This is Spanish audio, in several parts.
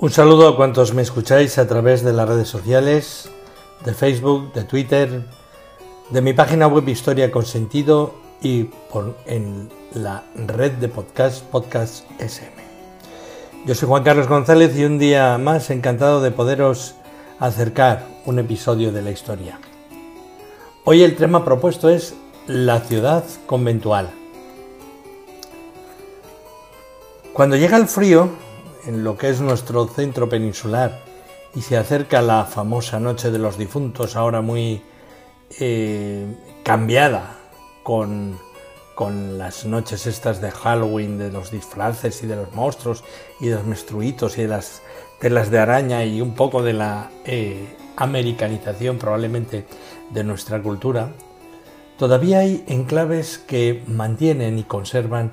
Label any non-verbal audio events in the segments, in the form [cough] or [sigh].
Un saludo a cuantos me escucháis a través de las redes sociales, de Facebook, de Twitter, de mi página web Historia con Sentido y por, en la red de podcast Podcast SM. Yo soy Juan Carlos González y un día más encantado de poderos acercar un episodio de la historia. Hoy el tema propuesto es la ciudad conventual. Cuando llega el frío, en lo que es nuestro centro peninsular, y se acerca la famosa Noche de los Difuntos, ahora muy eh, cambiada con, con las noches estas de Halloween, de los disfraces y de los monstruos y de los menstruitos y de las telas de araña y un poco de la eh, americanización probablemente de nuestra cultura, todavía hay enclaves que mantienen y conservan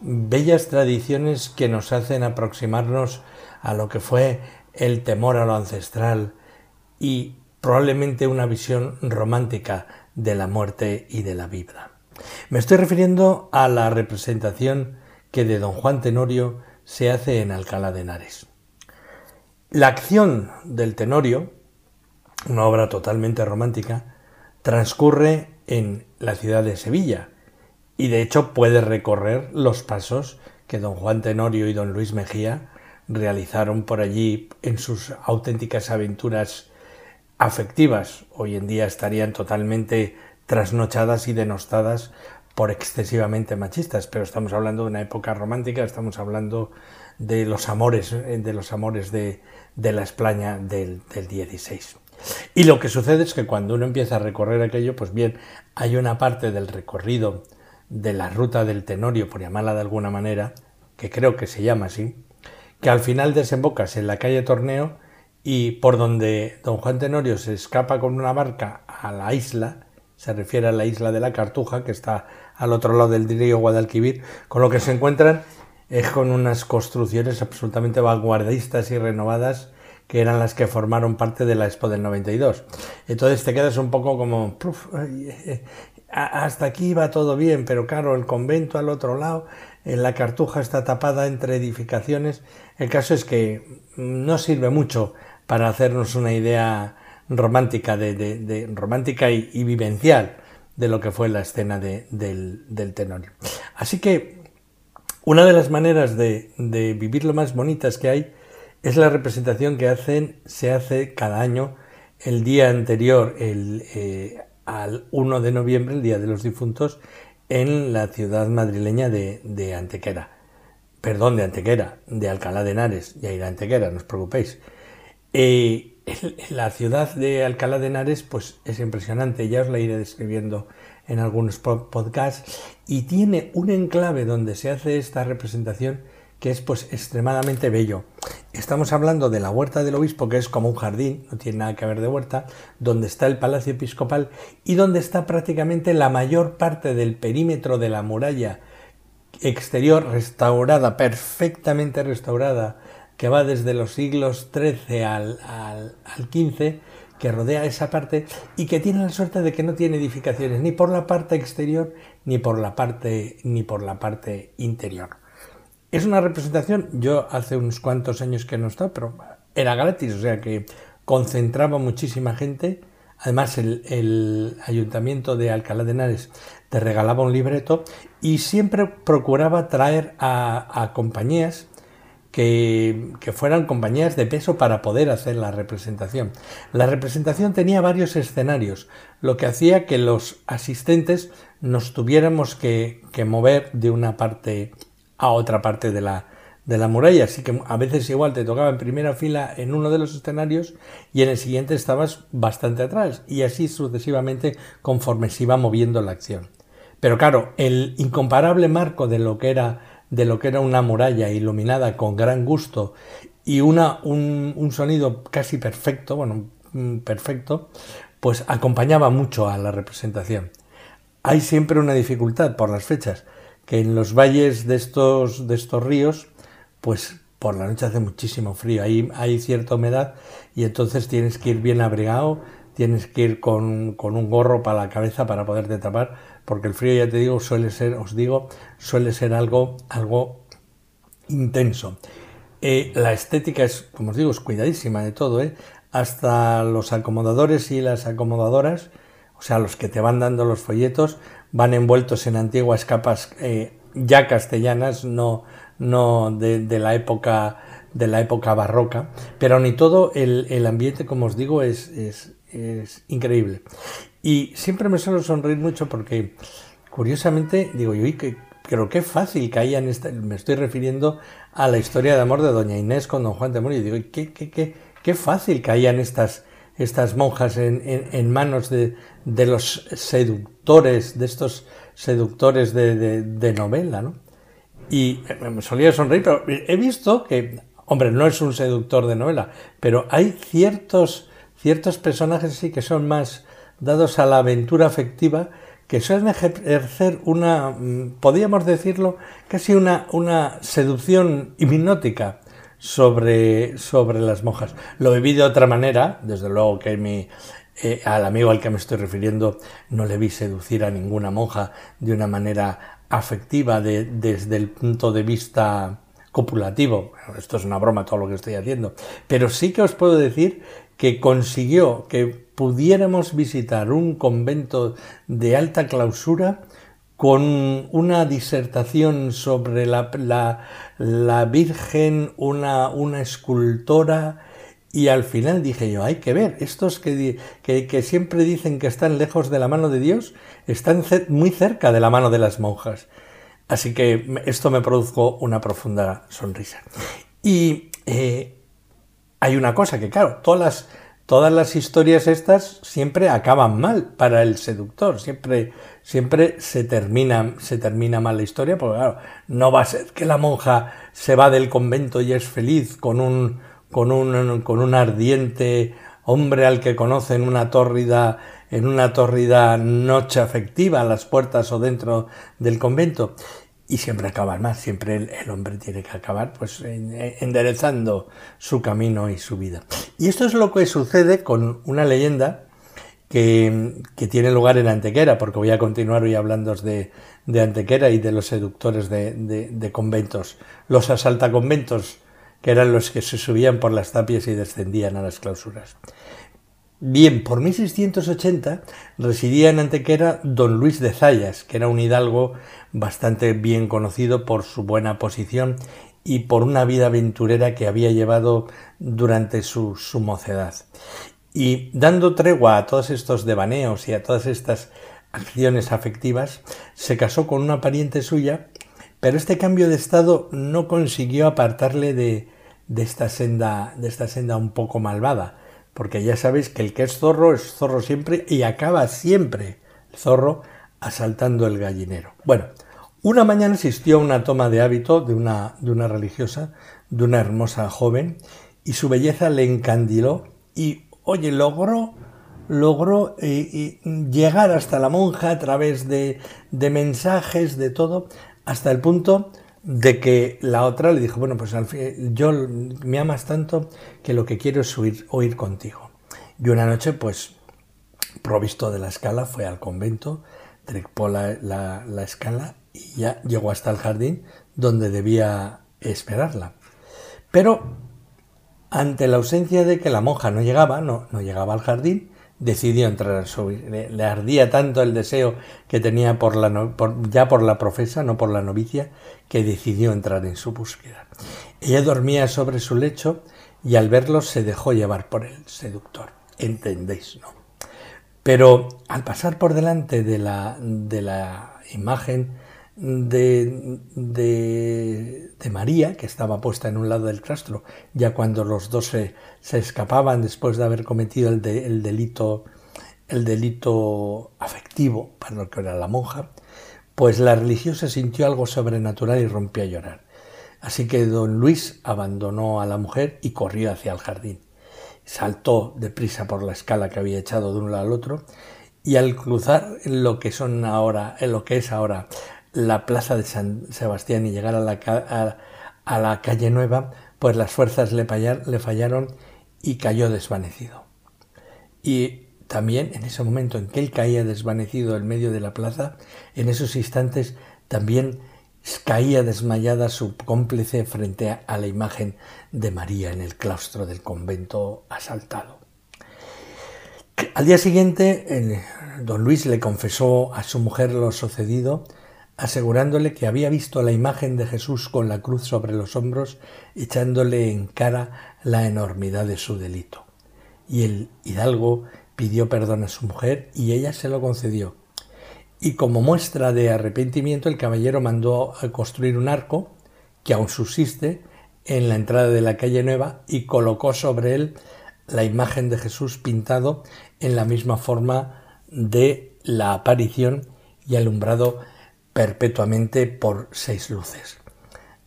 bellas tradiciones que nos hacen aproximarnos a lo que fue el temor a lo ancestral y probablemente una visión romántica de la muerte y de la vida. Me estoy refiriendo a la representación que de don Juan Tenorio se hace en Alcalá de Henares. La acción del Tenorio, una obra totalmente romántica, transcurre en la ciudad de Sevilla y de hecho puede recorrer los pasos que don Juan Tenorio y don Luis Mejía realizaron por allí en sus auténticas aventuras afectivas. Hoy en día estarían totalmente trasnochadas y denostadas por excesivamente machistas, pero estamos hablando de una época romántica, estamos hablando de los amores, de los amores de, de la España del, del 16. Y lo que sucede es que cuando uno empieza a recorrer aquello, pues bien, hay una parte del recorrido de la ruta del Tenorio, por llamarla de alguna manera, que creo que se llama así, que al final desembocas en la calle Torneo y por donde don Juan Tenorio se escapa con una barca a la isla, se refiere a la isla de la Cartuja, que está al otro lado del río Guadalquivir, con lo que se encuentran es con unas construcciones absolutamente vanguardistas y renovadas que eran las que formaron parte de la Expo del 92. Entonces te quedas un poco como, "Puf, ay, eh, a- hasta aquí va todo bien, pero claro, el convento al otro lado, en la Cartuja está tapada entre edificaciones. El caso es que no sirve mucho para hacernos una idea romántica, de, romántica y, vivencial de lo que fue la escena de- del, del Tenorio. Así que una de las maneras de, de vivir lo más bonitas que hay es la representación que hacen, se hace cada año el día anterior el, eh, al 1 de noviembre, el Día de los Difuntos, en la ciudad madrileña de, Antequera. Perdón, de Antequera, de Alcalá de Henares, ya irá Antequera, no os preocupéis. Eh, la ciudad de Alcalá de Henares pues es impresionante, ya os la iré describiendo en algunos po- podcasts y tiene un enclave donde se hace esta representación que es pues extremadamente bello. Estamos hablando de la huerta del obispo que es como un jardín, no tiene nada que ver de huerta, donde está el palacio episcopal y donde está prácticamente la mayor parte del perímetro de la muralla exterior restaurada, perfectamente restaurada, que va desde los siglos XIII al, XV, que rodea esa parte y que tiene la suerte de que no tiene edificaciones ni por la parte exterior ni por la parte, ni por la parte interior. Es una representación, yo hace unos cuantos años que no está, pero era gratis, o sea que concentraba muchísima gente. Además, el, ayuntamiento de Alcalá de Henares te regalaba un libreto y siempre procuraba traer a, compañías que, fueran compañías de peso para poder hacer la representación. La representación tenía varios escenarios, lo que hacía que los asistentes nos tuviéramos que mover de una parte a otra parte de la, de la muralla. Así que a veces igual te tocaba en primera fila en uno de los escenarios y en el siguiente estabas bastante atrás. Y así sucesivamente conforme se iba moviendo la acción. Pero claro, el incomparable marco de lo que era de lo que era una muralla iluminada con gran gusto y una, un, un sonido casi perfecto, bueno, mm, perfecto, pues acompañaba mucho a la representación. Hay siempre una dificultad por las fechas, que en los valles de estos, de estos ríos, pues por la noche hace muchísimo frío, ahí hay cierta humedad y entonces tienes que ir bien abrigado, tienes que ir con, con, un gorro para la cabeza para poderte tapar, porque el frío, ya te digo, suele ser, os digo, suele ser algo, algo intenso. Eh, la estética es, como os digo, es cuidadísima de todo, ¿eh? hasta los acomodadores y las acomodadoras, o sea, los que te van dando los folletos, van envueltos en antiguas capas eh, ya castellanas, no, no de, la época de la época barroca, pero ni todo el, el ambiente, como os digo, es, es, increíble. Y siempre me suelo sonreír mucho porque, curiosamente, digo, yo, que creo que fácil caía en esta, me estoy refiriendo a la historia de amor de Doña Inés con Don Juan de y digo, qué, qué, qué, qué fácil caían estas, estas monjas en, en, manos de, de, los seductores, de estos seductores de, de, novela, ¿no? Y me solía sonreír, pero he visto que, hombre, no es un seductor de novela, pero hay ciertos, ciertos personajes sí que son más dados a la aventura afectiva que suelen ejercer una, podríamos decirlo, casi una, una seducción hipnótica sobre, sobre las monjas. Lo viví de otra manera, desde luego que mi, eh, al amigo al que me estoy refiriendo no le vi seducir a ninguna monja de una manera afectiva de, desde el punto de vista copulativo. Esto es una broma todo lo que estoy haciendo. Pero sí que os puedo decir que consiguió que pudiéramos visitar un convento de alta clausura con una disertación sobre la, la, la Virgen, una, una escultora, y al final dije yo, hay que ver, estos que, que, que, siempre dicen que están lejos de la mano de Dios, están muy cerca de la mano de las monjas. Así que esto me produjo una profunda sonrisa. Y eh, hay una cosa que, claro, todas las, todas las historias estas siempre acaban mal para el seductor, siempre, siempre se termina, se termina mal la historia, porque claro, no va a ser que la monja se va del convento y es feliz con un, con un, con un ardiente hombre al que conoce en una tórrida, en una tórrida noche afectiva a las puertas o dentro del convento. Y siempre acabar más, siempre el, hombre tiene que acabar pues enderezando su camino y su vida. Y esto es lo que sucede con una leyenda que, que tiene lugar en Antequera, porque voy a continuar hoy hablando de, de Antequera y de los seductores de, de conventos. Los asaltaconventos que eran los que se subían por las tapias y descendían a las clausuras. Bien, por 1680 residía en Antequera don Luis de Zayas, que era un hidalgo bastante bien conocido por su buena posición y por una vida aventurera que había llevado durante su, mocedad. Y dando tregua a todos estos devaneos y a todas estas acciones afectivas, se casó con una pariente suya pero este cambio de estado no consiguió apartarle de, de, esta senda, de esta senda un poco malvada, porque ya sabéis que el que es zorro es zorro siempre y acaba siempre el zorro asaltando el gallinero. Bueno, una mañana asistió a una toma de hábito de una, de una religiosa, de una hermosa joven, y su belleza le encandiló y, oye, logró logró eh, llegar hasta la monja a través de, de mensajes, de todo, hasta el punto de que la otra le dijo, bueno, pues al fin, yo me amas tanto que lo que quiero es huir, oír contigo. Y una noche, pues, provisto de la escala, fue al convento, trepó la, la, la escala y ya llegó hasta el jardín donde debía esperarla. Pero ante la ausencia de que la monja no llegaba, no, no llegaba al jardín, decidió entrar a su le, le, ardía tanto el deseo que tenía por la no, por, ya por la profesa, no por la novicia, que decidió entrar en su búsqueda. Ella dormía sobre su lecho y al verlo se dejó llevar por el seductor. ¿Entendéis, no? Pero al pasar por delante de la, de la imagen de, de, María, que estaba puesta en un lado del claustro, ya cuando los dos se, se escapaban después de haber cometido el, el, delito, el delito afectivo para lo que era la monja, pues la religiosa sintió algo sobrenatural y rompió a llorar. Así que don Luis abandonó a la mujer y corrió hacia el jardín. Saltó deprisa por la escala que había echado de un lado al otro y al cruzar lo que son ahora, lo que es ahora la plaza de San Sebastián y llegar a la, a, la calle Nueva, pues las fuerzas le, le fallaron y cayó desvanecido. Y también en ese momento en que él caía desvanecido en medio de la plaza, en esos instantes también caía desmayada su cómplice frente a la imagen de María en el claustro del convento asaltado. Al día siguiente, don Luis le confesó a su mujer lo sucedido, asegurándole que había visto la imagen de Jesús con la cruz sobre los hombros, echándole en cara la enormidad de su delito. Y el hidalgo pidió perdón a su mujer y ella se lo concedió. Y como muestra de arrepentimiento, el caballero mandó construir un arco, que aún subsiste, en la entrada de la calle Nueva y colocó sobre él la imagen de Jesús pintado en la misma forma de la aparición y alumbrado perpetuamente por seis luces.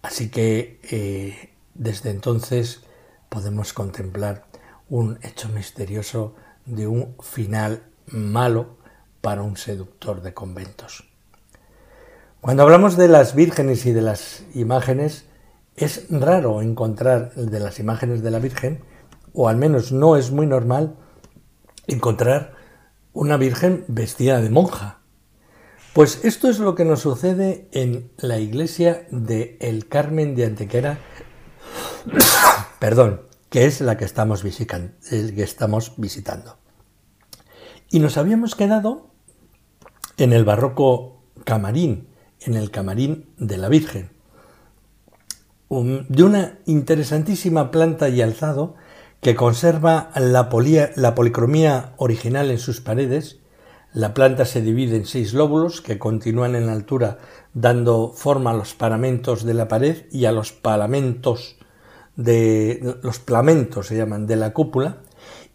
Así que eh, desde entonces podemos contemplar un hecho misterioso de un final malo para un seductor de conventos. Cuando hablamos de las vírgenes y de las imágenes, es raro encontrar de las imágenes de la Virgen, o al menos no es muy normal encontrar una Virgen vestida de monja. Pues esto es lo que nos sucede en la iglesia de El Carmen de Antequera, [coughs] perdón, que es la que estamos, que estamos visitando. Y nos habíamos quedado en el barroco camarín, en el camarín de la Virgen, de una interesantísima planta y alzado que conserva la, la policromía original en sus paredes. La planta se divide en seis lóbulos que continúan en altura dando forma a los paramentos de la pared y a los palamentos de los plamentos se llaman de la cúpula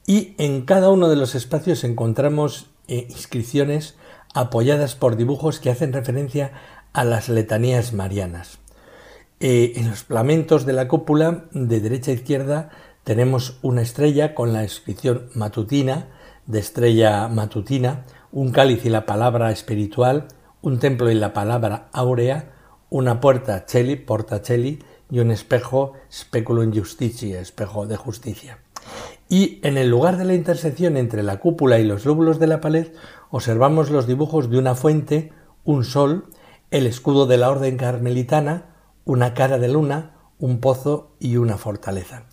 y en cada uno de los espacios encontramos eh, inscripciones apoyadas por dibujos que hacen referencia a las letanías marianas. Eh, en los plamentos de la cúpula, de derecha a izquierda, tenemos una estrella con la inscripción matutina, de estrella matutina, un cáliz y la palabra espiritual, un templo y la palabra áurea, una puerta cheli, porta cheli, y un espejo speculum justicia, espejo de justicia. Y en el lugar de la intersección entre la cúpula y los lóbulos de la pared observamos los dibujos de una fuente, un sol, el escudo de la orden carmelitana, una cara de luna, un pozo y una fortaleza.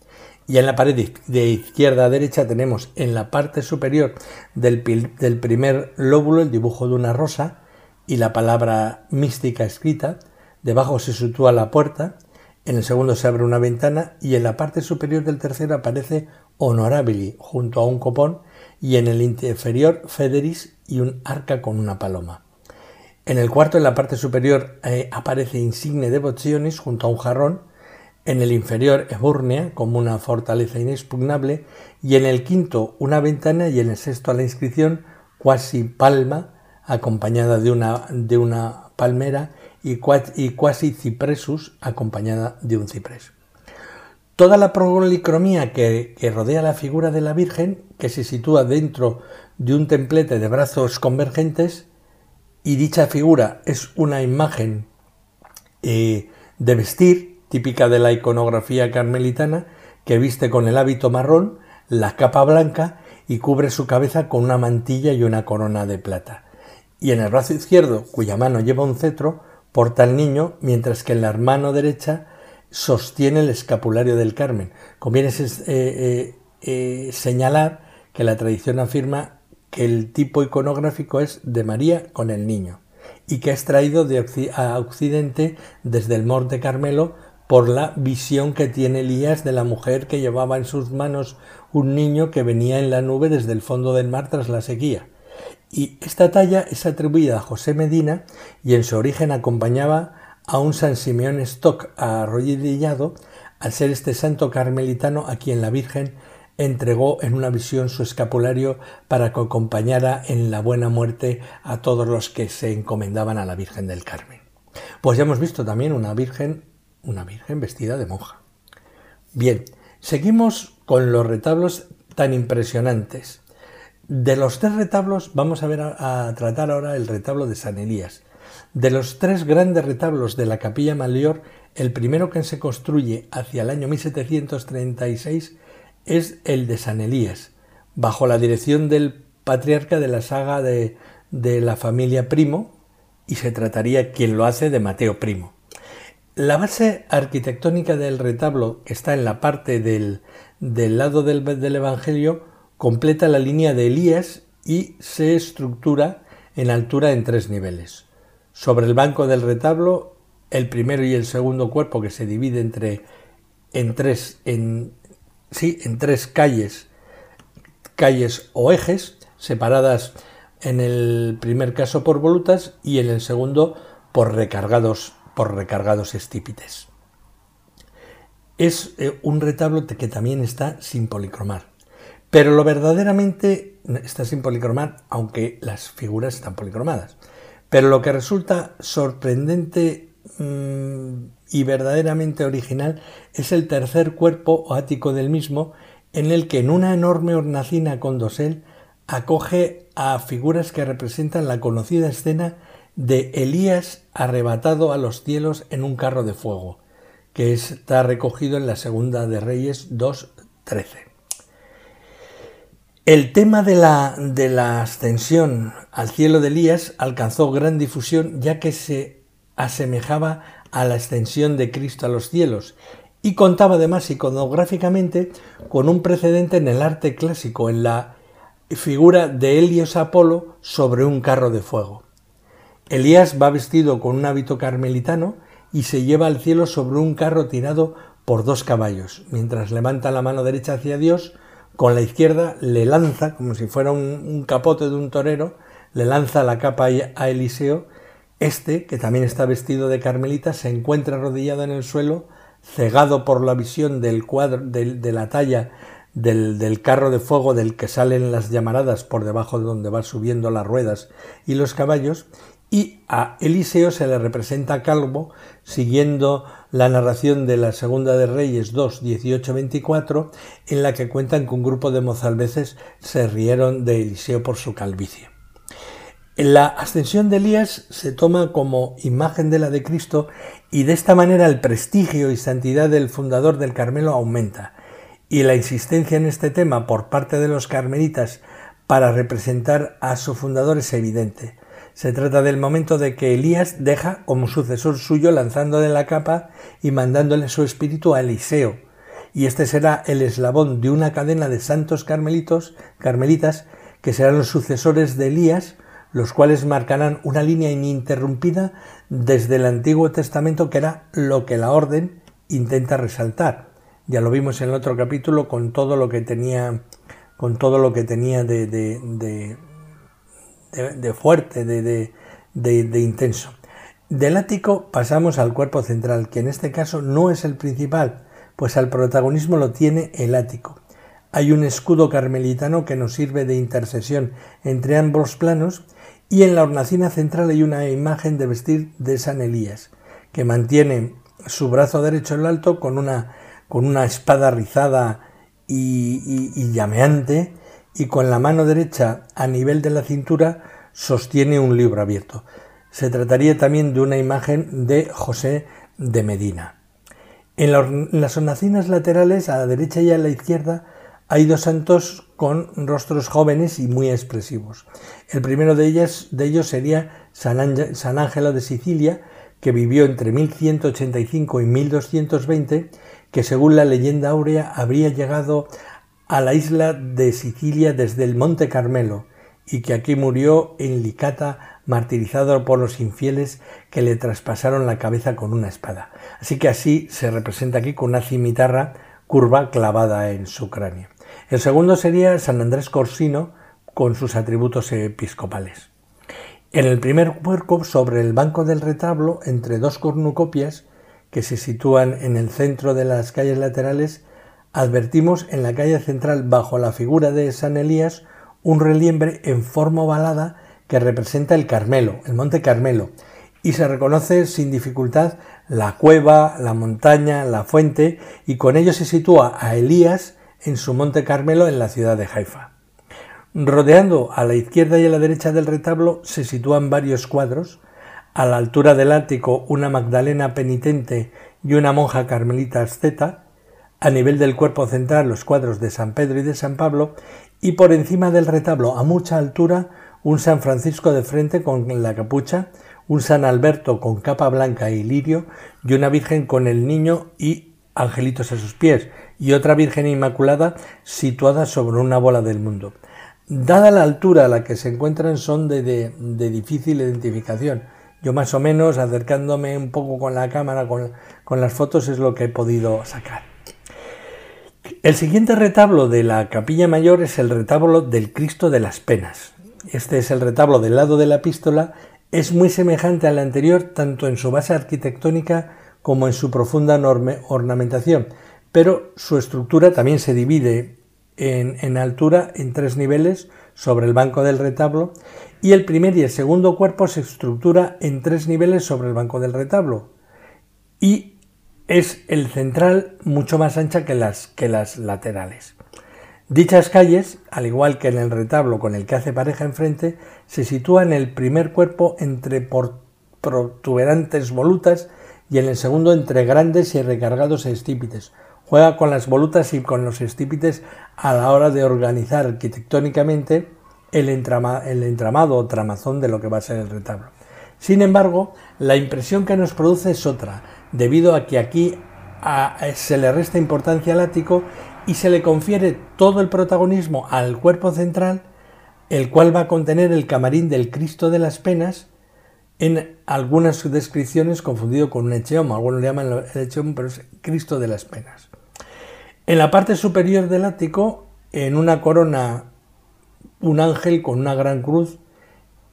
Y en la pared de izquierda a derecha tenemos en la parte superior del primer lóbulo el dibujo de una rosa y la palabra mística escrita. Debajo se sitúa la puerta, en el segundo se abre una ventana y en la parte superior del tercero aparece Honorabili junto a un copón y en el inferior Federis y un arca con una paloma. En el cuarto, en la parte superior, eh, aparece Insigne Devotionis junto a un jarrón, en el inferior Eburnea como una fortaleza inexpugnable y en el quinto una ventana y en el sexto la inscripción Quasi Palma acompañada de una, de una palmera y Quasi Cipresus acompañada de un ciprés. Toda la policromía que, rodea la figura de la Virgen, que se sitúa dentro de un templete de brazos convergentes, y dicha figura es una imagen eh, de vestir, típica de la iconografía carmelitana, que viste con el hábito marrón, la capa blanca y cubre su cabeza con una mantilla y una corona de plata. Y en el brazo izquierdo, cuya mano lleva un cetro, porta al niño, mientras que en la mano derecha sostiene el escapulario del Carmen. Conviene eh, eh, eh, señalar que la tradición afirma que el tipo iconográfico es de María con el niño y que es traído de a Occidente desde el Monte Carmelo por la visión que tiene Elías de la mujer que llevaba en sus manos un niño que venía en la nube desde el fondo del mar tras la sequía. Y esta talla es atribuida a José Medina y en su origen acompañaba a un San Simeón Stock arrodillado, al ser este santo carmelitano a quien la Virgen entregó en una visión su escapulario para que acompañara en la buena muerte a todos los que se encomendaban a la Virgen del Carmen. Pues ya hemos visto también una virgen, una virgen vestida de monja. Bien, seguimos con los retablos tan impresionantes. De los tres retablos vamos a ver a, tratar ahora el retablo de San Elías. De los tres grandes retablos de la capilla mayor, el primero que se construye hacia el año 1736 es el de San Elías, bajo la dirección del patriarca de la saga de, la familia Primo, y se trataría quien lo hace de Mateo Primo. La base arquitectónica del retablo, que está en la parte del, del lado del Evangelio, completa la línea de Elías y se estructura en altura en tres niveles. Sobre el banco del retablo, el primero y el segundo cuerpo que se divide entre en tres en sí, en tres calles, calles o ejes separadas en el primer caso por volutas y en el segundo por recargados, por recargados estípites. Es eh, un retablo que también está sin policromar. Pero lo verdaderamente está sin policromar, aunque las figuras están policromadas. Pero lo que resulta sorprendente mm, y verdaderamente original es el tercer cuerpo o ático del mismo, en el que en una enorme hornacina con dosel acoge a figuras que representan la conocida escena de Elías arrebatado a los cielos en un carro de fuego, que está recogido en la Segunda de Reyes 2.13. El tema de la, de la ascensión al cielo de Elías alcanzó gran difusión ya que se asemejaba a la ascensión de Cristo a los cielos y contaba además iconográficamente con un precedente en el arte clásico, en la figura de Helios Apolo sobre un carro de fuego. Elías va vestido con un hábito carmelitano y se lleva al cielo sobre un carro tirado por dos caballos. Mientras levanta la mano derecha hacia Dios, con la izquierda le lanza, como si fuera un, capote de un torero, le lanza la capa a Eliseo. Este, que también está vestido de carmelita, se encuentra arrodillado en el suelo, cegado por la visión del de la talla del, carro de fuego del que salen las llamaradas por debajo de donde va subiendo las ruedas y los caballos, y a Eliseo se le representa calvo, siguiendo la narración de la Segunda de Reyes 2, 18, 24, en la que cuentan que un grupo de mozalbeces se rieron de Eliseo por su calvicie. La ascensión de Elías se toma como imagen de la de Cristo y de esta manera el prestigio y santidad del fundador del Carmelo aumenta y la insistencia en este tema por parte de los carmelitas para representar a su fundador es evidente. Se trata del momento de que Elías deja como sucesor suyo lanzándole la capa y mandándole su espíritu a Eliseo, y este será el eslabón de una cadena de santos carmelitos, carmelitas, que serán los sucesores de Elías, los cuales marcarán una línea ininterrumpida desde el Antiguo Testamento que era lo que la orden intenta resaltar. Ya lo vimos en el otro capítulo con todo lo que tenía, con todo lo que tenía de, de, de, fuerte, de, de intenso. Del ático pasamos al cuerpo central, que en este caso no es el principal, pues al protagonismo lo tiene el ático. Hay un escudo carmelitano que nos sirve de intercesión entre ambos planos y en la hornacina central hay una imagen de vestir de San Elías, que mantiene su brazo derecho en alto con una con una espada rizada y, llameante, y con la mano derecha a nivel de la cintura sostiene un libro abierto. Se trataría también de una imagen de José de Medina. En, las hornacinas laterales, a la derecha y a la izquierda, hay dos santos con rostros jóvenes y muy expresivos. El primero de, ellos sería San, Ángelo de Sicilia, que vivió entre 1185 y 1220 que según la leyenda áurea habría llegado a la isla de Sicilia desde el Monte Carmelo y que aquí murió en Licata martirizado por los infieles que le traspasaron la cabeza con una espada. Así que así se representa aquí con una cimitarra curva clavada en su cráneo. El segundo sería San Andrés Corsino con sus atributos episcopales. En el primer cuerpo, sobre el banco del retablo, entre dos cornucopias, que se sitúan en el centro de las calles laterales, advertimos en la calle central bajo la figura de San Elías un reliembre en forma ovalada que representa el Carmelo, el monte Carmelo, y se reconoce sin dificultad la cueva, la montaña, la fuente, y con ello se sitúa a Elías en su monte Carmelo en la ciudad de Haifa. Rodeando a la izquierda y a la derecha del retablo se sitúan varios cuadros, a la altura del ático una Magdalena penitente y una monja carmelita asceta, a nivel del cuerpo central los cuadros de San Pedro y de San Pablo, y por encima del retablo a mucha altura un San Francisco de frente con la capucha, un San Alberto con capa blanca y lirio, y una Virgen con el niño y angelitos a sus pies, y otra Virgen Inmaculada situada sobre una bola del mundo. Dada la altura a la que se encuentran son de, de, difícil identificación. Yo más o menos acercándome un poco con la cámara, con, con las fotos, es lo que he podido sacar. El siguiente retablo de la capilla mayor es el retablo del Cristo de las Penas. Este es el retablo del lado de la epístola, es muy semejante al anterior tanto en su base arquitectónica como en su profunda ornamentación, pero su estructura también se divide en, altura en tres niveles sobre el banco del retablo. Y el primer y el segundo cuerpo se estructura en tres niveles sobre el banco del retablo es el central mucho más ancha que las, que las laterales. Dichas calles, al igual que en el retablo con el que hace pareja enfrente, se sitúan en el primer cuerpo entre protuberantes volutas y en el segundo entre grandes y recargados estípites, Juega con las volutas y con los estípites a la hora de organizar arquitectónicamente el, entramado o tramazón de lo que va a ser el retablo. Sin embargo, la impresión que nos produce es otra, debido a que aquí se le resta importancia al ático y se le confiere todo el protagonismo al cuerpo central, el cual va a contener el camarín del Cristo de las Penas, en algunas descripciones confundido con un echeomo, algunos le llaman el pero es Cristo de las Penas. En la parte superior del ático, en una corona, un ángel con una gran cruz,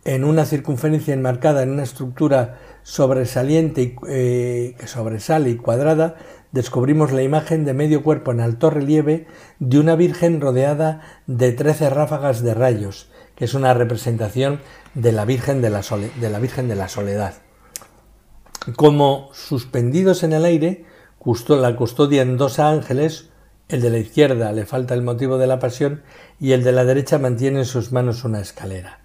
en una circunferencia enmarcada en una estructura sobresaliente eh, que sobresale y cuadrada, descubrimos la imagen de medio cuerpo en alto relieve de una Virgen rodeada de trece ráfagas de rayos, que es una representación de la Virgen de la, de la, Virgen de la Soledad. Como suspendidos en el aire, la custodian dos ángeles, el de la izquierda le falta el motivo de la pasión y el de la derecha mantiene en sus manos una escalera.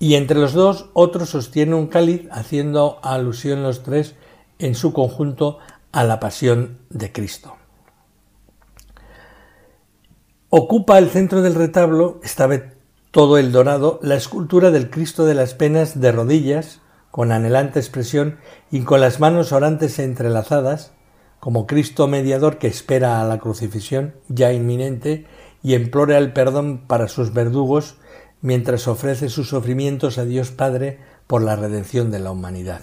Y entre los dos otro sostiene un cáliz haciendo alusión los tres en su conjunto a la pasión de Cristo. Ocupa el centro del retablo, esta vez todo el dorado, la escultura del Cristo de las Penas de rodillas, con anhelante expresión y con las manos orantes entrelazadas, como Cristo mediador que espera a la crucifixión ya inminente y implora el perdón para sus verdugos mientras ofrece sus sufrimientos a Dios Padre por la redención de la humanidad.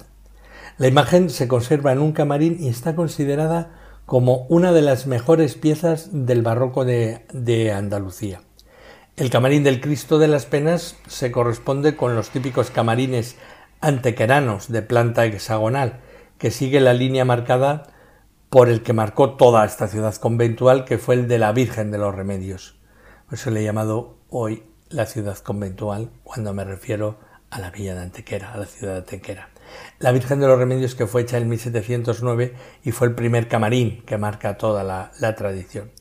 La imagen se conserva en un camarín y está considerada como una de las mejores piezas del barroco de, Andalucía. El camarín del Cristo de las Penas se corresponde con los típicos camarines antequeranos de planta hexagonal, que sigue la línea marcada por el que marcó toda esta ciudad conventual, que fue el de la Virgen de los Remedios. Por eso le he llamado hoy la ciudad conventual cuando me refiero a la villa de Antequera, a la ciudad de Antequera. La Virgen de los Remedios que fue hecha en 1709 y fue el primer camarín que marca toda la, tradición.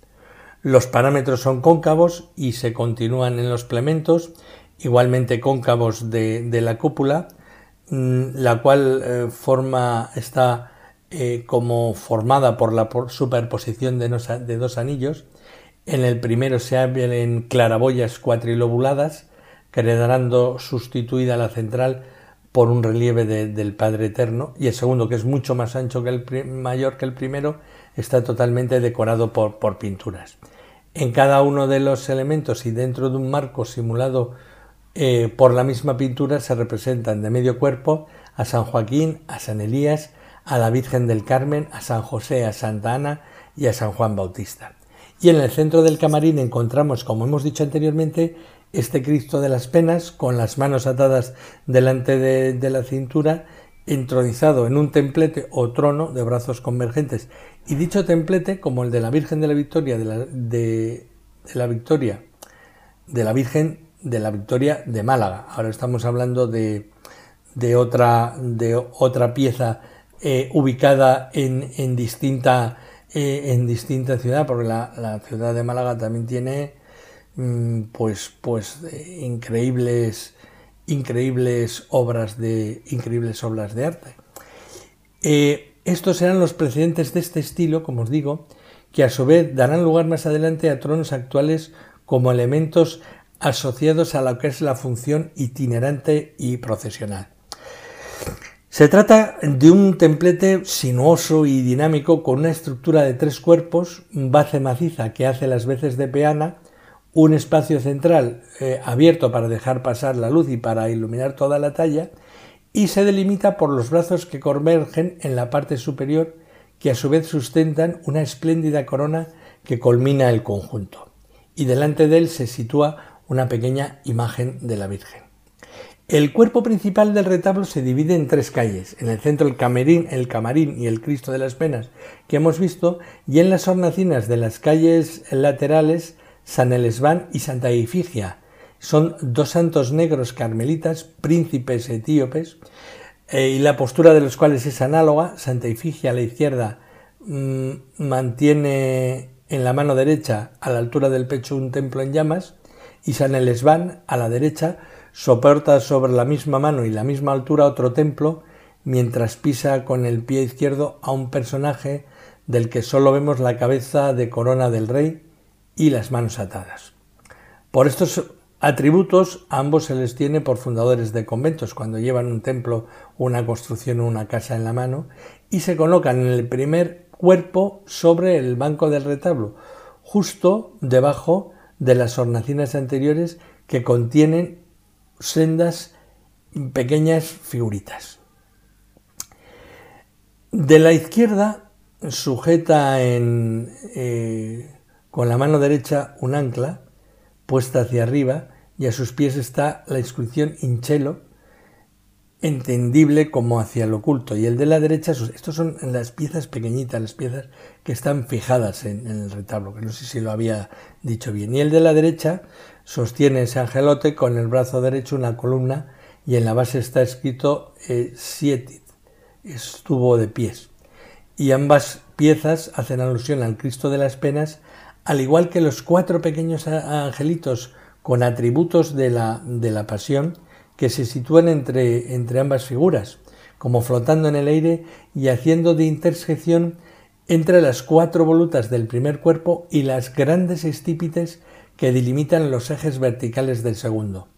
Los parámetros son cóncavos y se continúan en los plementos, igualmente cóncavos de, la cúpula, mm, la cual eh, forma está eh, como formada por la superposición de, dos anillos. En el primero se abren claraboyas cuatrilobuladas, quedando sustituida la central por un relieve del Padre Eterno, y el segundo, que es mucho más ancho que el mayor que el primero, está totalmente decorado por, pinturas. En cada uno de los elementos y dentro de un marco simulado eh, por la misma pintura se representan de medio cuerpo a San Joaquín, a San Elías, a la Virgen del Carmen, a San José, a Santa Ana y a San Juan Bautista. Y en el centro del camarín encontramos, como hemos dicho anteriormente, este Cristo de las Penas con las manos atadas delante de, la cintura, entronizado en un templete o trono de brazos convergentes Y dicho templete, como el de la Virgen de la Victoria, de la, Victoria, de la Virgen de la Victoria de Málaga. Ahora estamos hablando de, de otra, de otra pieza eh, ubicada en, en distinta eh, en distinta ciudad, porque la, la, ciudad de Málaga también tiene mm, pues, pues eh, increíbles, increíbles obras de increíbles obras de arte. Eh, estos serán los precedentes de este estilo, como os digo, que a su vez darán lugar más adelante a tronos actuales como elementos asociados a lo que es la función itinerante y procesional. Se trata de un templete sinuoso y dinámico con una estructura de tres cuerpos, base maciza que hace las veces de peana, un espacio central eh, abierto para dejar pasar la luz y para iluminar toda la talla, y se delimita por los brazos que convergen en la parte superior, que a su vez sustentan una espléndida corona que culmina el conjunto. Y delante de él se sitúa una pequeña imagen de la Virgen. El cuerpo principal del retablo se divide en tres calles, en el centro el camerín, el camarín y el Cristo de las Penas que hemos visto, y en las hornacinas de las calles laterales San Elesván y Santa Efigia. Son dos santos negros carmelitas, príncipes etíopes, eh, y la postura de los cuales es análoga. Santa Efigia a la izquierda mm, mantiene en la mano derecha, a la altura del pecho, un templo en llamas, y San Elesván a la derecha soporta sobre la misma mano y la misma altura otro templo, mientras pisa con el pie izquierdo a un personaje del que sólo vemos la cabeza de corona del rey y las manos atadas. Por estos atributos ambos se les tiene por fundadores de conventos cuando llevan un templo, una construcción o una casa en la mano y se colocan en el primer cuerpo sobre el banco del retablo, justo debajo de las hornacinas anteriores que contienen sendas pequeñas figuritas. De la izquierda sujeta eh, con la mano derecha un ancla puesta hacia arriba y a sus pies está la inscripción Inchelo, entendible como hacia lo oculto. Y el de la derecha, estos son las piezas pequeñitas, las piezas que están fijadas en, el retablo, que no sé si lo había dicho bien. Y el de la derecha sostiene ese angelote con el brazo derecho una columna y en la base está escrito eh, Sietit, estuvo de pies. Y ambas piezas hacen alusión al Cristo de las penas, al igual que los cuatro pequeños angelitos con atributos de la, de la pasión que se sitúan entre, entre ambas figuras, como flotando en el aire y haciendo de intersección entre las cuatro volutas del primer cuerpo y las grandes estípites que delimitan los ejes verticales del segundo.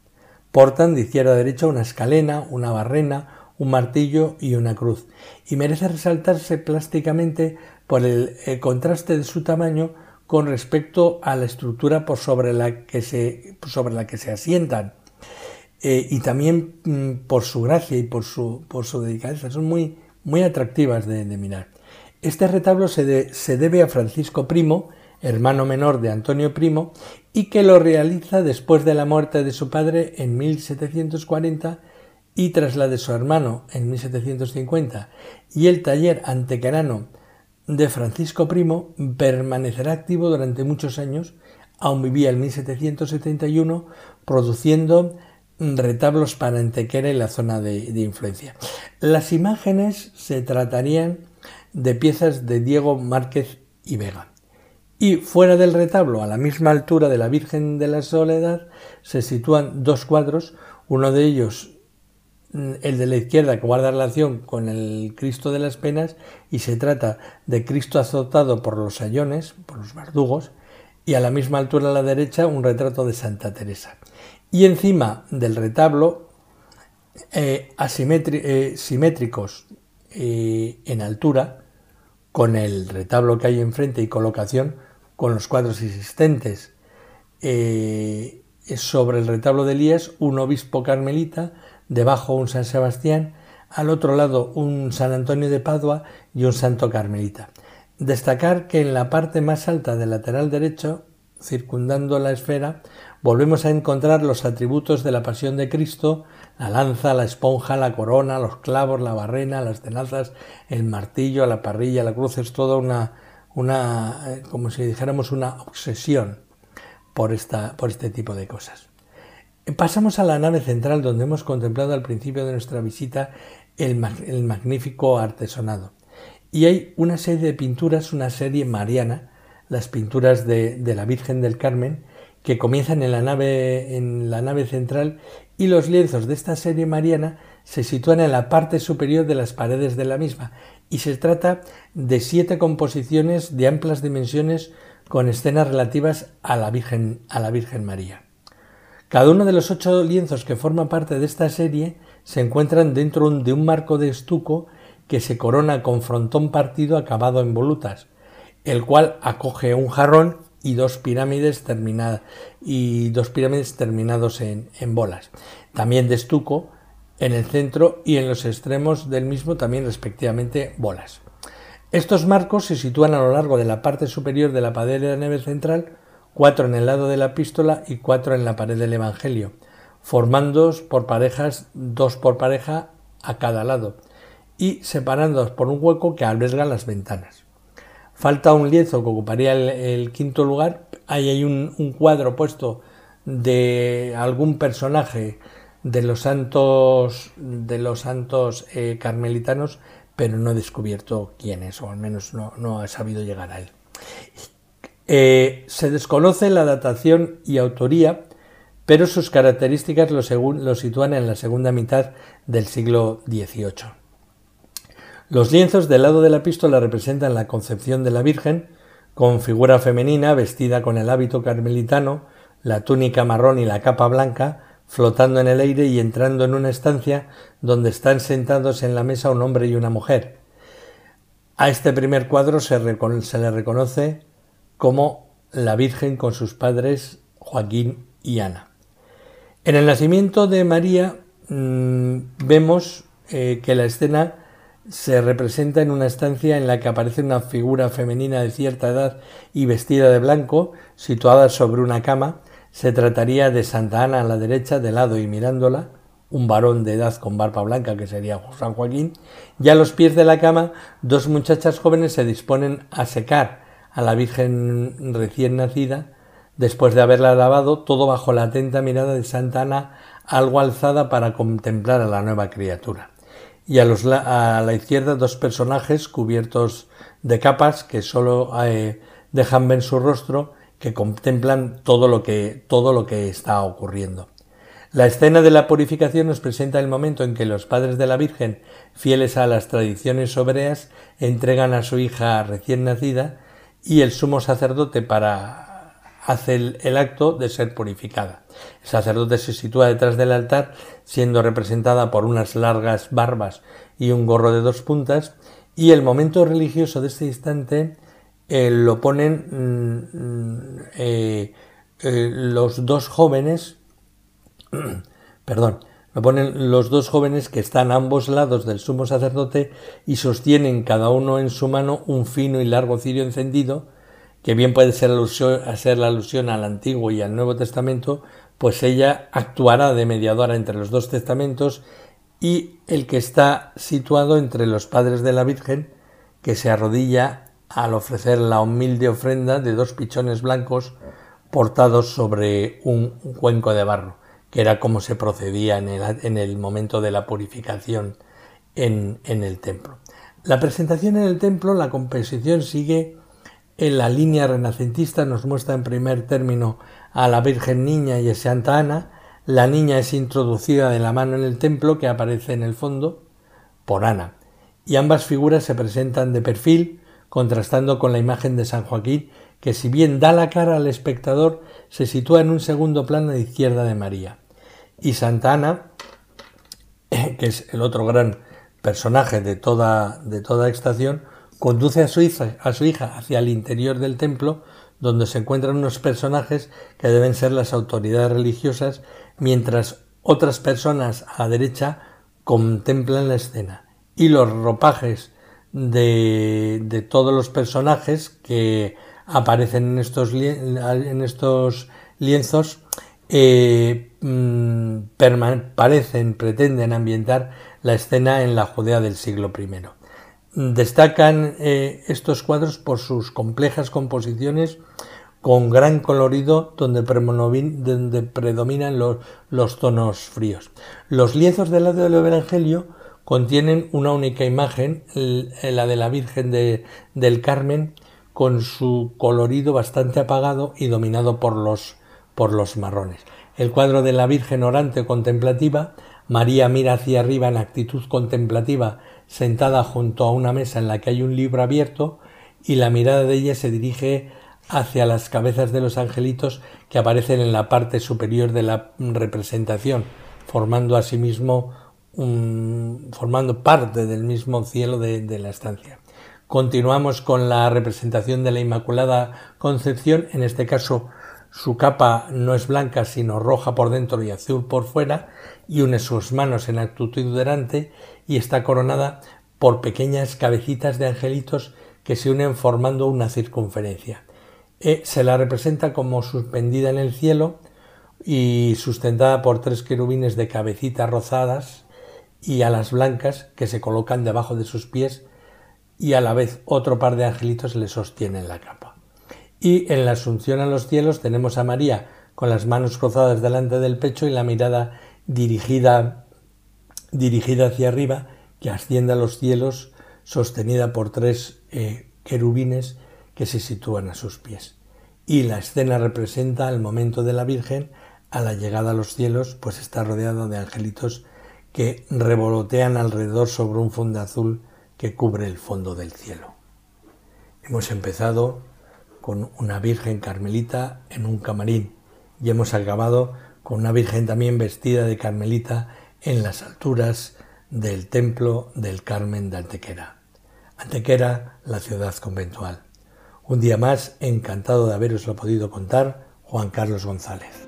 Portan de izquierda a derecha una escalena, una barrena, un martillo y una cruz, y merece resaltarse plásticamente por el, contraste de su tamaño con respecto a la estructura por sobre la que se, sobre la que se asientan, eh, y también mm, por su gracia y por su, por su delicadeza. Son muy, muy atractivas de, mirar. Este retablo se, se debe a Francisco Primo, hermano menor de Antonio Primo, y que lo realiza después de la muerte de su padre en 1740 y tras la de su hermano en 1750, y el taller antequerano de Francisco Primo permanecerá activo durante muchos años, aún vivía en 1771, produciendo retablos para Antequera y la zona de, de influencia. Las imágenes se tratarían de piezas de Diego Márquez y Vega. Y fuera del retablo, a la misma altura de la Virgen de la Soledad, se sitúan dos cuadros, uno de ellos mm, el de la izquierda que guarda relación con el Cristo de las Penas y se trata de Cristo azotado por los sayones, por los verdugos, y a la misma altura a la derecha un retrato de Santa Teresa. Y encima del retablo, eh, eh, simétricos eh, en altura, con el retablo que hay enfrente y colocación, con los cuadros existentes. Eh, sobre el retablo de Elías un obispo carmelita, debajo un San Sebastián, al otro lado un San Antonio de Padua y un santo carmelita. Destacar que en la parte más alta del lateral derecho, circundando la esfera, volvemos a encontrar los atributos de la pasión de Cristo, la lanza, la esponja, la corona, los clavos, la barrena, las tenazas, el martillo, la parrilla, la cruz, es toda una, una eh, como si dijéramos una obsesión por, esta, por este tipo de cosas. Pasamos a la nave central donde hemos contemplado al principio de nuestra visita el, el magnífico artesonado. Y hay una serie de pinturas, una serie mariana, las pinturas de, de la Virgen del Carmen, que comienzan en la nave, en la nave central y los lienzos de esta serie mariana se sitúan en la parte superior de las paredes de la misma y se trata de siete composiciones de amplias dimensiones con escenas relativas a la Virgen, a la Virgen María. Cada uno de los ocho lienzos que forman parte de esta serie se encuentran dentro de un marco de estuco que se corona con frontón partido acabado en volutas, el cual acoge un jarrón y dos pirámides terminadas y dos pirámides terminados en, en bolas. También de estuco en el centro y en los extremos del mismo también respectivamente bolas. Estos marcos se sitúan a lo largo de la parte superior de la pared de la nave central, cuatro en el lado de la epístola y cuatro en la pared del Evangelio, formándoos por parejas, dos por pareja a cada lado, y separándoos por un hueco que alberga las ventanas. Falta un lienzo que ocuparía el, quinto lugar. Ahí hay un, cuadro puesto de algún personaje de los santos de los santos eh, carmelitanos, pero no he descubierto quién es, o al menos no, he sabido llegar a él. Eh, se desconoce la datación y autoría, pero sus características lo, lo sitúan en la segunda mitad del siglo XVIII. Los lienzos del lado de la epístola representan la concepción de la Virgen, con figura femenina vestida con el hábito carmelitano, la túnica marrón y la capa blanca, flotando en el aire y entrando en una estancia donde están sentados en la mesa un hombre y una mujer. A este primer cuadro se, le reconoce como la Virgen con sus padres Joaquín y Ana. En el nacimiento de María mm, vemos eh, que la escena se representa en una estancia en la que aparece una figura femenina de cierta edad y vestida de blanco, situada sobre una cama. Se trataría de Santa Ana a la derecha, de lado y mirándola, un varón de edad con barba blanca que sería San Joaquín, y a los pies de la cama dos muchachas jóvenes se disponen a secar a la Virgen recién nacida, después de haberla lavado, todo bajo la atenta mirada de Santa Ana, algo alzada para contemplar a la nueva criatura y a, los, a la izquierda dos personajes cubiertos de capas que solo eh, dejan ver su rostro, que contemplan todo lo que, todo lo que está ocurriendo. La escena de la purificación nos presenta el momento en que los padres de la Virgen, fieles a las tradiciones obreas, entregan a su hija recién nacida y el sumo sacerdote para hace el, acto de ser purificada. El sacerdote se sitúa detrás del altar, siendo representada por unas largas barbas y un gorro de dos puntas, y el momento religioso de este instante eh, lo ponen mm, mm, eh, eh, los dos jóvenes, [clears throat] perdón, lo ponen los dos jóvenes que están a ambos lados del sumo sacerdote y sostienen cada uno en su mano un fino y largo cirio encendido, que bien puede ser, alusión, hacer la alusión al Antiguo y al Nuevo Testamento, pues ella actuará de mediadora entre los dos testamentos y el que está situado entre los padres de la Virgen, que se arrodilla al ofrecer la humilde ofrenda de dos pichones blancos portados sobre un cuenco de barro, que era como se procedía en el, en el momento de la purificación en, en el templo. La presentación en el templo, la composición sigue en la línea renacentista nos muestra en primer término a la Virgen Niña y a Santa Ana. La niña es introducida de la mano en el templo que aparece en el fondo por Ana. Y ambas figuras se presentan de perfil, contrastando con la imagen de San Joaquín, que si bien da la cara al espectador, se sitúa en un segundo plano de izquierda de María. Y Santa Ana, que es el otro gran personaje de toda, de toda estación, conduce a su, hija, hacia el interior del templo, donde se encuentran unos personajes que deben ser las autoridades religiosas, mientras otras personas a derecha contemplan la escena. Y los ropajes de, todos los personajes que aparecen en estos, en estos lienzos eh, mm, parecen, pretenden ambientar la escena en la Judea del siglo I. Destacan eh, estos cuadros por sus complejas composiciones con gran colorido donde, predominan los, tonos fríos. Los lienzos del lado del Evangelio contienen una única imagen, la de la Virgen del Carmen, con su colorido bastante apagado y dominado por los, por los marrones. El cuadro de la Virgen orante contemplativa, María mira hacia arriba en actitud contemplativa, sentada junto a una mesa en la que hay un libro abierto, y la mirada de ella se dirige hacia las cabezas de los angelitos que aparecen en la parte superior de la representación, formando asimismo un, formando parte del mismo cielo de, la estancia. Continuamos con la representación de la Inmaculada Concepción, en este caso su capa no es blanca sino roja por dentro y azul por fuera, y une sus manos en actitud delante y está coronada por pequeñas cabecitas de angelitos que se unen formando una circunferencia. E se la representa como suspendida en el cielo y sustentada por tres querubines de cabecitas rozadas y alas blancas que se colocan debajo de sus pies y a la vez otro par de angelitos le sostienen la capa. Y en la Asunción a los cielos tenemos a María con las manos cruzadas delante del pecho y la mirada dirigida dirigida hacia arriba que asciende a los cielos sostenida por tres eh, querubines que se sitúan a sus pies. Y la escena representa el momento de la Virgen a la llegada a los cielos, pues está rodeada de angelitos que revolotean alrededor sobre un fondo azul que cubre el fondo del cielo. Hemos empezado con una Virgen Carmelita en un camarín y hemos acabado con una Virgen también vestida de Carmelita en las alturas del templo del Carmen de Antequera. Antequera, la ciudad conventual. Un día más, encantado de haberoslo podido contar, Juan Carlos González.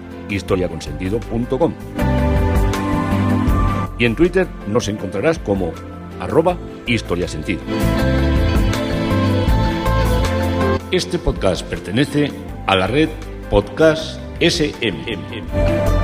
www.historiaconsentido.com. Y en Twitter nos encontrarás como arroba historiasentido. Este podcast pertenece a la red Podcast SMM.